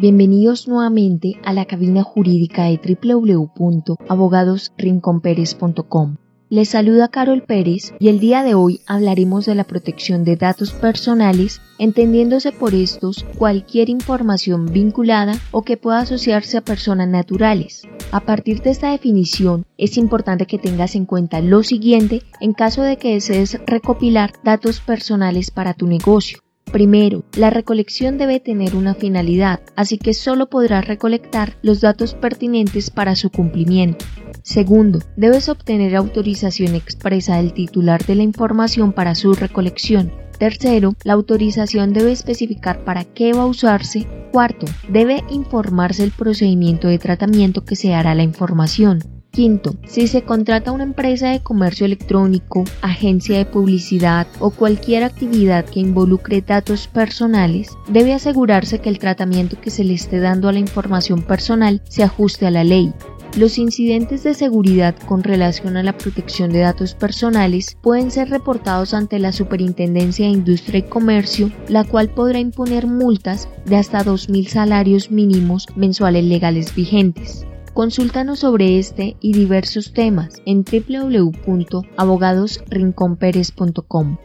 Bienvenidos nuevamente a la cabina jurídica de www.abogadosrinconperes.com. Les saluda Carol Pérez y el día de hoy hablaremos de la protección de datos personales, entendiéndose por estos cualquier información vinculada o que pueda asociarse a personas naturales. A partir de esta definición, es importante que tengas en cuenta lo siguiente en caso de que desees recopilar datos personales para tu negocio. Primero, la recolección debe tener una finalidad, así que solo podrás recolectar los datos pertinentes para su cumplimiento. Segundo, debes obtener autorización expresa del titular de la información para su recolección. Tercero, la autorización debe especificar para qué va a usarse. Cuarto, debe informarse el procedimiento de tratamiento que se hará la información. Quinto, si se contrata una empresa de comercio electrónico, agencia de publicidad o cualquier actividad que involucre datos personales, debe asegurarse que el tratamiento que se le esté dando a la información personal se ajuste a la ley. Los incidentes de seguridad con relación a la protección de datos personales pueden ser reportados ante la Superintendencia de Industria y Comercio, la cual podrá imponer multas de hasta 2.000 salarios mínimos mensuales legales vigentes. Consúltanos sobre este y diversos temas en www.abogadosrinconperes.com.